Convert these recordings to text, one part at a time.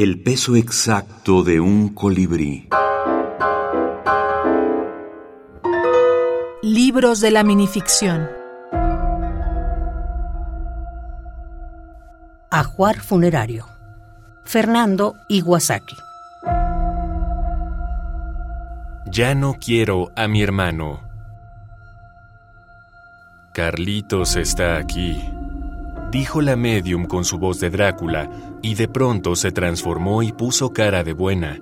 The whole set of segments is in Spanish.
El peso exacto de un colibrí. Libros de la minificción. Ajuar funerario. Fernando Iwasaki. Ya no quiero a mi hermano. Carlitos está aquí, dijo la medium con su voz de Drácula, y de pronto se transformó y puso cara de buena.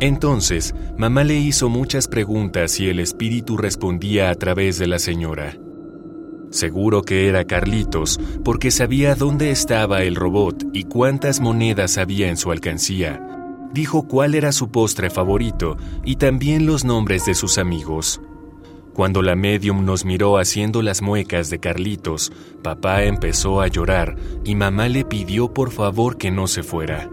Entonces, mamá le hizo muchas preguntas y el espíritu respondía a través de la señora. Seguro que era Carlitos, porque sabía dónde estaba el robot y cuántas monedas había en su alcancía. Dijo cuál era su postre favorito y también los nombres de sus amigos. Cuando la medium nos miró haciendo las muecas de Carlitos, papá empezó a llorar y mamá le pidió por favor que no se fuera.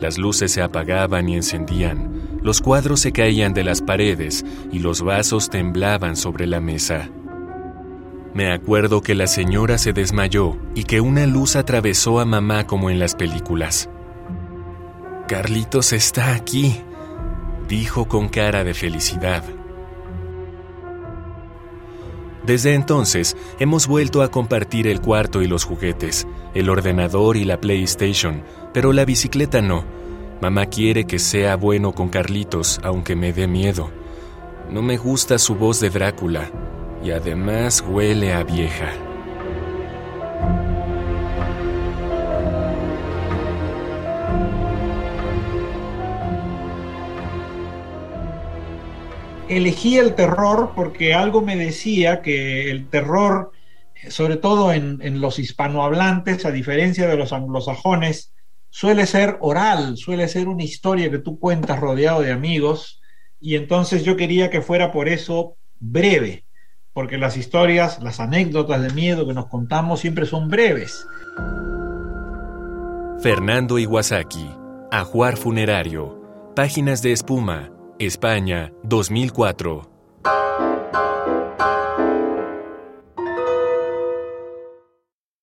Las luces se apagaban y encendían, los cuadros se caían de las paredes y los vasos temblaban sobre la mesa. Me acuerdo que la señora se desmayó y que una luz atravesó a mamá como en las películas. Carlitos está aquí, dijo con cara de felicidad. Desde entonces hemos vuelto a compartir el cuarto y los juguetes, el ordenador y la PlayStation, pero la bicicleta no. Mamá quiere que sea bueno con Carlitos, aunque me dé miedo. No me gusta su voz de Drácula y además huele a vieja. Elegí el terror porque algo me decía que el terror, sobre todo en, los hispanohablantes, a diferencia de los anglosajones, suele ser oral, suele ser una historia que tú cuentas rodeado de amigos, y entonces yo quería que fuera por eso breve, porque las historias, las anécdotas de miedo que nos contamos siempre son breves. Fernando Iwasaki, Ajuar Funerario, Páginas de Espuma, España, 2004.